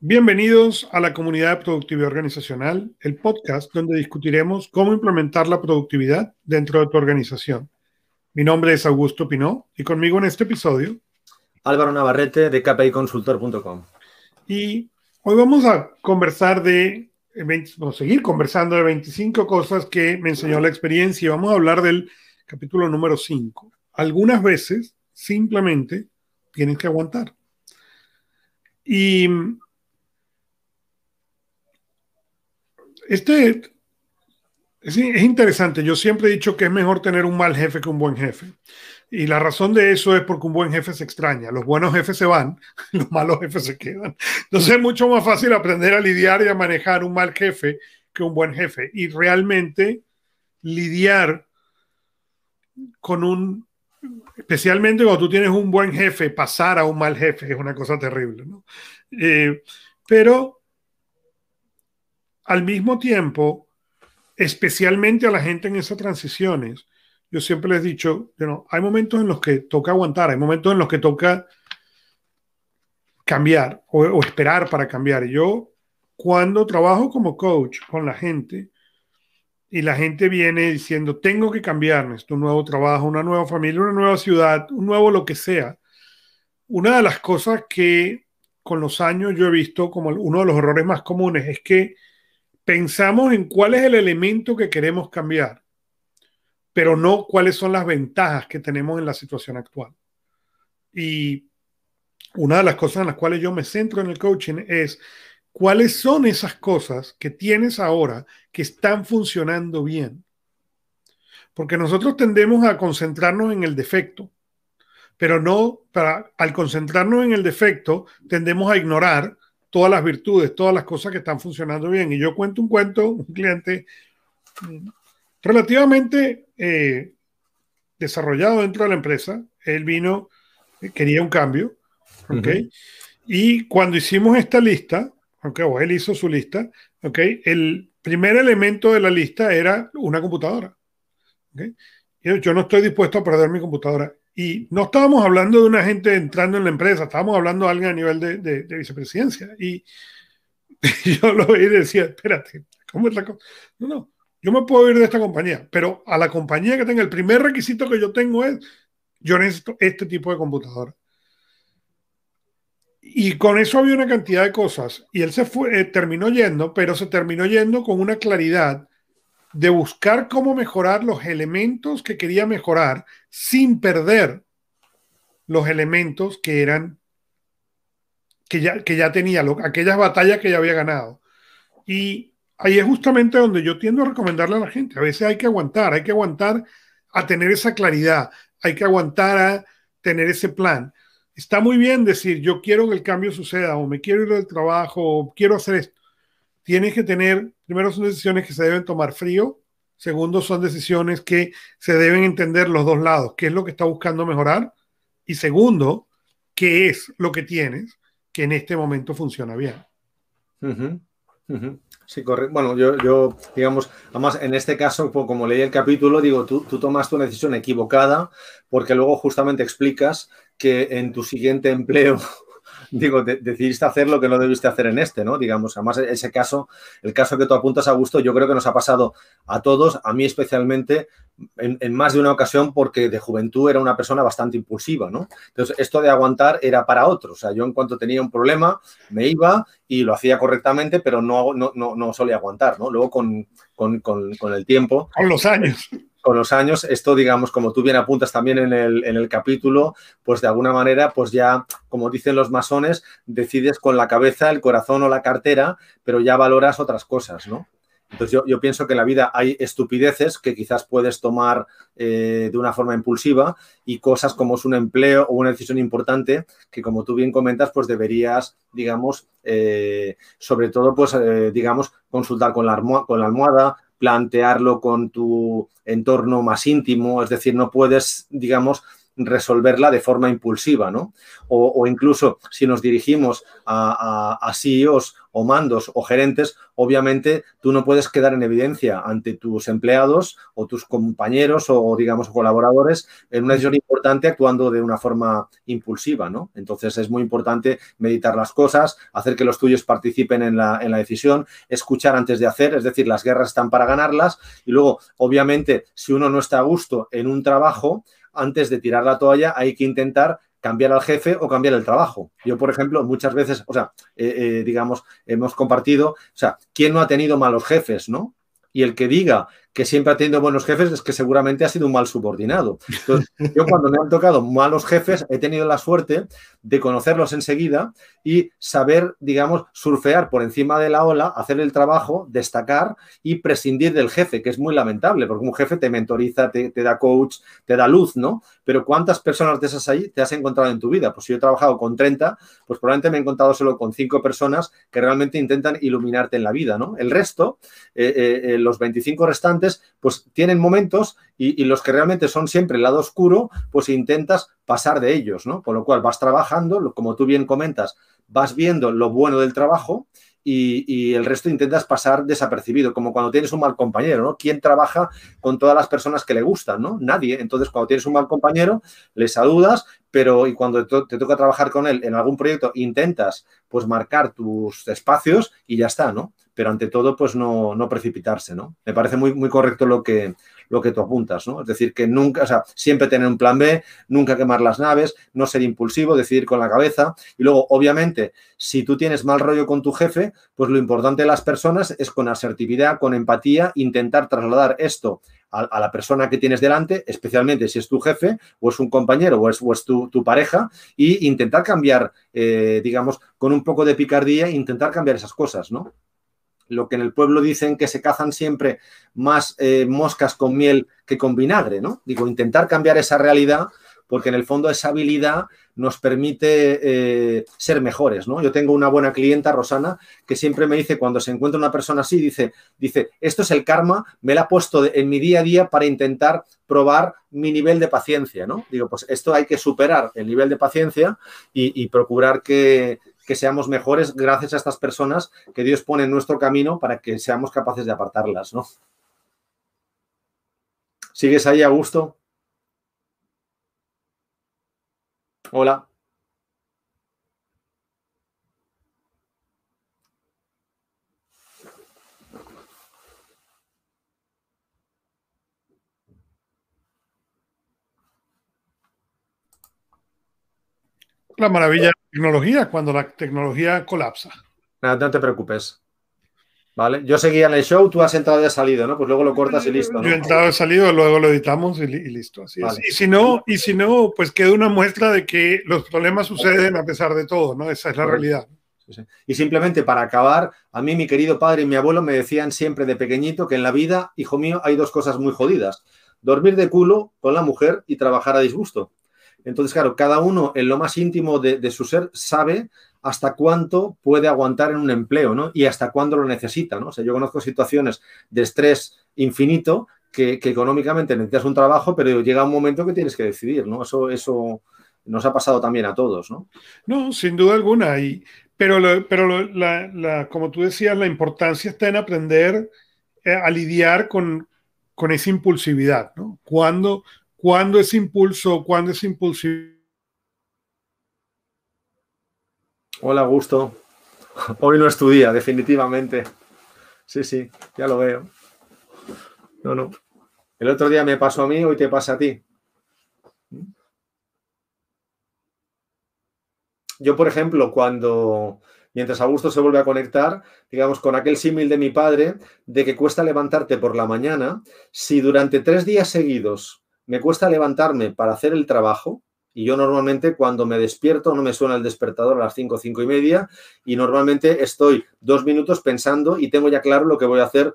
Bienvenidos a la comunidad de productividad organizacional, el podcast donde discutiremos cómo implementar la productividad dentro de tu organización. Mi nombre es Augusto Pinó y conmigo en este episodio Álvaro Navarrete de kpiconsultor.com. Y hoy vamos a conversar de, vamos a seguir conversando de 25 cosas que me enseñó la experiencia y vamos a hablar del capítulo número 5. Algunas veces simplemente tienes que aguantar. Y Este es, interesante. Yo siempre he dicho que es mejor tener un mal jefe que un buen jefe. Y la razón de eso es porque un buen jefe se extraña. Los buenos jefes se van, los malos jefes se quedan. Entonces es mucho más fácil aprender a lidiar y a manejar un mal jefe que un buen jefe. Y realmente lidiar con un, especialmente cuando tú tienes un buen jefe, pasar a un mal jefe es una cosa terrible. ¿no? Eh, pero al mismo tiempo, especialmente a la gente en esas transiciones, yo siempre les he dicho, hay momentos en los que toca aguantar, hay momentos en los que toca cambiar o, esperar para cambiar. Yo, cuando trabajo como coach con la gente y la gente viene diciendo, tengo que cambiar, necesito un nuevo trabajo, una nueva familia, una nueva ciudad, un nuevo lo que sea, una de las cosas que con los años yo he visto como uno de los errores más comunes es que pensamos en cuál es el elemento que queremos cambiar, pero no cuáles son las ventajas que tenemos en la situación actual. Y una de las cosas en las cuales yo me centro en el coaching es cuáles son esas cosas que tienes ahora que están funcionando bien. Porque nosotros tendemos a concentrarnos en el defecto, pero no, para, al concentrarnos en el defecto, tendemos a ignorar todas las virtudes, todas las cosas que están funcionando bien. Y yo cuento un cuento, un cliente mm, relativamente eh, desarrollado dentro de la empresa, él vino, eh, quería un cambio, ¿ok? Y cuando hicimos esta lista, ¿ok? O él hizo su lista, ¿ok? El primer elemento de la lista era una computadora, ¿ok? Yo no estoy dispuesto a perder mi computadora. Y no estábamos hablando de una gente entrando en la empresa, estábamos hablando de alguien a nivel de, vicepresidencia. Y, yo lo veía y decía, espérate, ¿cómo es la cosa? No, no, yo me puedo ir de esta compañía, pero a la compañía que tenga, el primer requisito que yo tengo es, yo necesito este tipo de computadora. Y con eso había una cantidad de cosas. Y él se fue, eh, terminó yendo, pero se terminó yendo con una claridad de buscar cómo mejorar los elementos que quería mejorar sin perder los elementos que eran que ya, que ya tenía, aquellas batallas que ya había ganado. Y ahí es justamente donde yo tiendo a recomendarle a la gente. A veces hay que aguantar, hay que aguantar a tener esa claridad, hay que aguantar a tener ese plan. Está muy bien decir, yo quiero que el cambio suceda, o me quiero ir del trabajo, o quiero hacer esto tienes que tener, primero son decisiones que se deben tomar frío, segundo son decisiones que se deben entender los dos lados, qué es lo que está buscando mejorar y segundo, qué es lo que tienes que en este momento funciona bien. Sí, correcto. Bueno, yo, digamos, además en este caso, como leí el capítulo, digo, tú, tú tomas tu decisión equivocada porque luego justamente explicas que en tu siguiente empleo digo, decidiste hacer lo que no debiste hacer en este, ¿no? Digamos, además ese caso, el caso que tú apuntas a gusto, yo creo que nos ha pasado a todos, a mí especialmente, en, más de una ocasión, porque de juventud era una persona bastante impulsiva, ¿no? Entonces, esto de aguantar era para otros. O sea, yo en cuanto tenía un problema, me iba y lo hacía correctamente, pero no, no, no, no solía aguantar, ¿no? Luego con, con, con, con el tiempo. Con los años con los años, esto, digamos, como tú bien apuntas también en el, en el, capítulo, pues de alguna manera, pues ya, como dicen los masones, decides con la cabeza, el corazón o la cartera, pero ya valoras otras cosas, ¿no? Entonces yo, pienso que en la vida hay estupideces que quizás puedes tomar eh, de una forma impulsiva y cosas como es un empleo o una decisión importante que como tú bien comentas, pues deberías, digamos, eh, sobre todo, pues, eh, digamos, consultar con la, con la almohada, plantearlo con tu entorno más íntimo, es decir, no puedes, digamos, resolverla de forma impulsiva, ¿no? O, incluso si nos dirigimos a, a, CEOs o mandos o gerentes, obviamente tú no puedes quedar en evidencia ante tus empleados o tus compañeros o, digamos, colaboradores en una decisión importante actuando de una forma impulsiva, ¿no? Entonces es muy importante meditar las cosas, hacer que los tuyos participen en la, en la decisión, escuchar antes de hacer, es decir, las guerras están para ganarlas y luego, obviamente, si uno no está a gusto en un trabajo, antes de tirar la toalla hay que intentar cambiar al jefe o cambiar el trabajo. Yo, por ejemplo, muchas veces, o sea, eh, eh, digamos, hemos compartido, o sea, ¿quién no ha tenido malos jefes, no? Y el que diga que siempre ha buenos jefes es que seguramente ha sido un mal subordinado. Entonces, yo cuando me han tocado malos jefes he tenido la suerte de conocerlos enseguida y saber, digamos, surfear por encima de la ola, hacer el trabajo, destacar y prescindir del jefe, que es muy lamentable, porque un jefe te mentoriza, te, da coach, te da luz, ¿no? Pero ¿cuántas personas de esas ahí te has encontrado en tu vida? Pues si yo he trabajado con 30, pues probablemente me he encontrado solo con 5 personas que realmente intentan iluminarte en la vida, ¿no? El resto, eh, eh, eh, los 25 restantes, pues tienen momentos y, los que realmente son siempre el lado oscuro, pues intentas pasar de ellos, ¿no? Con lo cual vas trabajando, como tú bien comentas, vas viendo lo bueno del trabajo y, el resto intentas pasar desapercibido, como cuando tienes un mal compañero, ¿no? ¿Quién trabaja con todas las personas que le gustan, ¿no? Nadie. Entonces, cuando tienes un mal compañero, le saludas, pero y cuando te, toca trabajar con él en algún proyecto, intentas pues marcar tus espacios y ya está, ¿no? Pero ante todo, pues no, no precipitarse, ¿no? Me parece muy, muy correcto lo que, lo que tú apuntas, ¿no? Es decir, que nunca, o sea, siempre tener un plan B, nunca quemar las naves, no ser impulsivo, decidir con la cabeza. Y luego, obviamente, si tú tienes mal rollo con tu jefe, pues lo importante de las personas es con asertividad, con empatía, intentar trasladar esto a, la persona que tienes delante, especialmente si es tu jefe o es un compañero o es, tu, pareja, y intentar cambiar, eh, digamos, con un poco de picardía, intentar cambiar esas cosas, ¿no? Lo que en el pueblo dicen que se cazan siempre más eh, moscas con miel que con vinagre, ¿no? Digo, intentar cambiar esa realidad porque en el fondo esa habilidad nos permite eh, ser mejores, ¿no? Yo tengo una buena clienta, Rosana, que siempre me dice, cuando se encuentra una persona así, dice, dice, esto es el karma, me la ha puesto en mi día a día para intentar probar mi nivel de paciencia, ¿no? Digo, pues esto hay que superar el nivel de paciencia y procurar que, que seamos mejores gracias a estas personas que Dios pone en nuestro camino para que seamos capaces de apartarlas, ¿no? ¿Sigues ahí, a gusto? Hola. La maravilla tecnología cuando la tecnología colapsa. Nada, no te preocupes. Vale, yo seguía en el show, tú has entrado y has salido, ¿no? Pues luego lo cortas y listo. Yo he entrado y salido, luego lo editamos y, listo. Así Y si no, y si no, pues queda una muestra de que los problemas suceden a pesar de todo, ¿no? Esa es la realidad. Y simplemente para acabar, a mí mi querido padre y mi abuelo me decían siempre de pequeñito que en la vida, hijo mío, hay dos cosas muy jodidas. Dormir de culo con la mujer y trabajar a disgusto. Entonces, claro, cada uno en lo más íntimo de, su ser sabe hasta cuánto puede aguantar en un empleo, ¿no? Y hasta cuándo lo necesita, ¿no? O sea, yo conozco situaciones de estrés infinito que, económicamente necesitas un trabajo, pero llega un momento que tienes que decidir, ¿no? Eso, eso nos ha pasado también a todos, ¿no? No, sin duda alguna. Y, pero pero la, como tú decías, la importancia está en aprender eh, a lidiar con, con esa impulsividad, ¿no? Cuando, ¿Cuándo es impulso? ¿Cuándo es impulsivo? Hola, Augusto. Hoy no es tu día, definitivamente. Sí, sí, ya lo veo. No, no. El otro día me pasó a mí, hoy te pasa a ti. Yo, por ejemplo, cuando, mientras Augusto se vuelve a conectar, digamos, con aquel símil de mi padre, de que cuesta levantarte por la mañana, si durante tres días seguidos me cuesta levantarme para hacer el trabajo y yo normalmente cuando me despierto no me suena el despertador a las 5, cinco y media y normalmente estoy dos minutos pensando y tengo ya claro lo que voy a hacer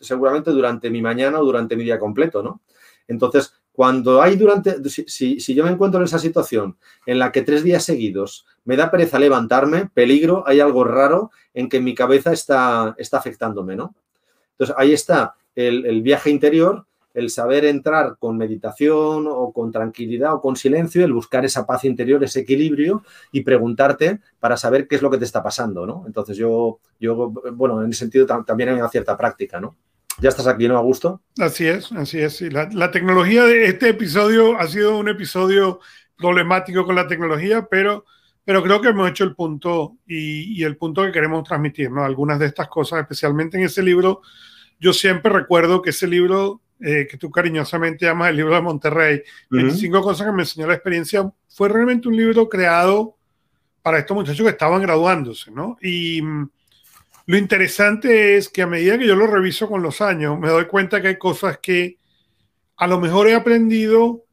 seguramente durante mi mañana o durante mi día completo, ¿no? Entonces, cuando hay durante, si, si, yo me encuentro en esa situación en la que tres días seguidos me da pereza levantarme, peligro, hay algo raro en que mi cabeza está, está afectándome, ¿no? Entonces, ahí está el, el viaje interior el saber entrar con meditación o con tranquilidad o con silencio, el buscar esa paz interior, ese equilibrio y preguntarte para saber qué es lo que te está pasando, ¿no? Entonces yo, yo bueno, en ese sentido también hay una cierta práctica, ¿no? Ya estás aquí, ¿no, Augusto? Así es, así es. La, la tecnología de este episodio ha sido un episodio problemático con la tecnología, pero pero creo que hemos hecho el punto y, el punto que queremos transmitir, ¿no? Algunas de estas cosas, especialmente en ese libro, yo siempre recuerdo que ese libro eh, que tú cariñosamente llamas el libro de Monterrey, 25 cosas que me enseñó la experiencia, fue realmente un libro creado para estos muchachos que estaban graduándose, ¿no? Y mm, lo interesante es que a medida que yo lo reviso con los años, me doy cuenta que hay cosas que a lo mejor he aprendido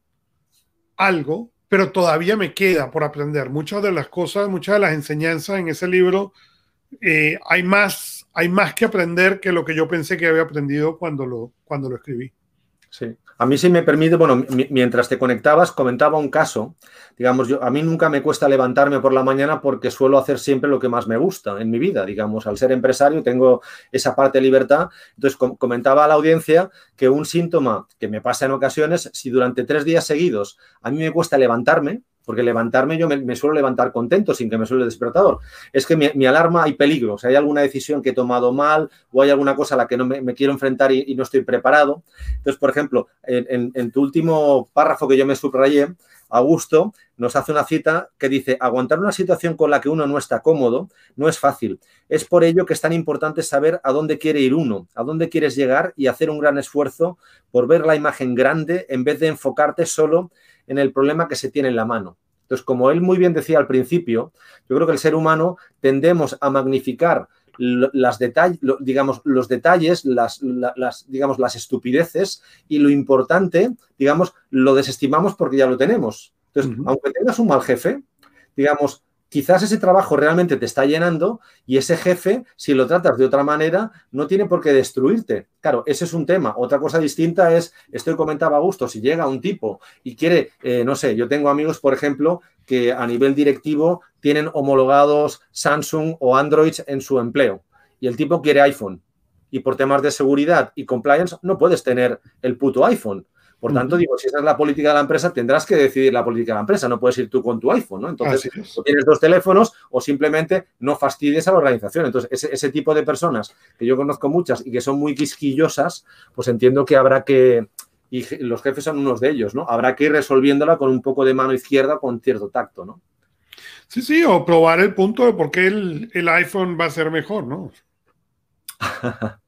algo, pero todavía me queda por aprender. Muchas de las cosas, muchas de las enseñanzas en ese libro, eh, hay, más, hay más que aprender que lo que yo pensé que había aprendido cuando lo, cuando lo escribí. Sí. A mí sí me permite, bueno, mientras te conectabas, comentaba un caso. Digamos, yo, a mí nunca me cuesta levantarme por la mañana porque suelo hacer siempre lo que más me gusta en mi vida. Digamos, al ser empresario tengo esa parte de libertad. Entonces, comentaba a la audiencia que un síntoma que me pasa en ocasiones, si durante tres días seguidos a mí me cuesta levantarme, porque levantarme yo me, suelo levantar contento sin que me suele el despertador. Es que mi, alarma hay peligro, si hay alguna decisión que he tomado mal o hay alguna cosa a la que no me, quiero enfrentar y, no estoy preparado. Entonces, por ejemplo, en, tu último párrafo que yo me subrayé, Augusto nos hace una cita que dice, aguantar una situación con la que uno no está cómodo no es fácil. Es por ello que es tan importante saber a dónde quiere ir uno, a dónde quieres llegar y hacer un gran esfuerzo por ver la imagen grande en vez de enfocarte solo en el problema que se tiene en la mano. Entonces, como él muy bien decía al principio, yo creo que el ser humano tendemos a magnificar las digamos, los detalles, las, digamos, las estupideces y lo importante, digamos, lo desestimamos porque ya lo tenemos. Entonces, aunque tengas un mal jefe, digamos, quizás ese trabajo realmente te está llenando y ese jefe, si lo tratas de otra manera, no tiene por qué destruirte. Claro, ese es un tema. Otra cosa distinta es, esto comentaba a gusto, si llega un tipo y quiere, eh, no sé, yo tengo amigos, por ejemplo, que a nivel directivo tienen homologados Samsung o Android en su empleo y el tipo quiere iPhone. Y por temas de seguridad y compliance no puedes tener el puto iPhone. Por tanto, digo, si esa es la política de la empresa, tendrás que decidir la política de la empresa, no puedes ir tú con tu iPhone, ¿no? Entonces, o tienes dos teléfonos o simplemente no fastidies a la organización. Entonces, ese, tipo de personas, que yo conozco muchas y que son muy quisquillosas, pues entiendo que habrá que, y los jefes son unos de ellos, ¿no? Habrá que ir resolviéndola con un poco de mano izquierda, con cierto tacto, ¿no? Sí, sí, o probar el punto de por qué el, el iPhone va a ser mejor, ¿no?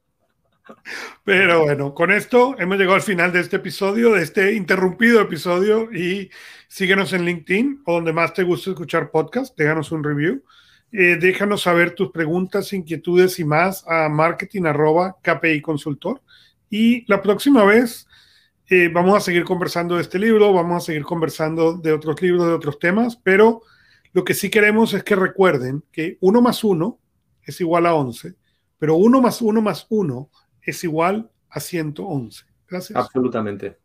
Pero bueno, con esto hemos llegado al final de este episodio, de este interrumpido episodio y síguenos en LinkedIn o donde más te guste escuchar podcast, déjanos un review. Eh, déjanos saber tus preguntas, inquietudes y más a marketing arroba KPI consultor. Y la próxima vez eh, vamos a seguir conversando de este libro, vamos a seguir conversando de otros libros, de otros temas, pero lo que sí queremos es que recuerden que 1 más 1 es igual a 11, pero 1 más 1 más 1 es igual a 111. Gracias. Absolutamente.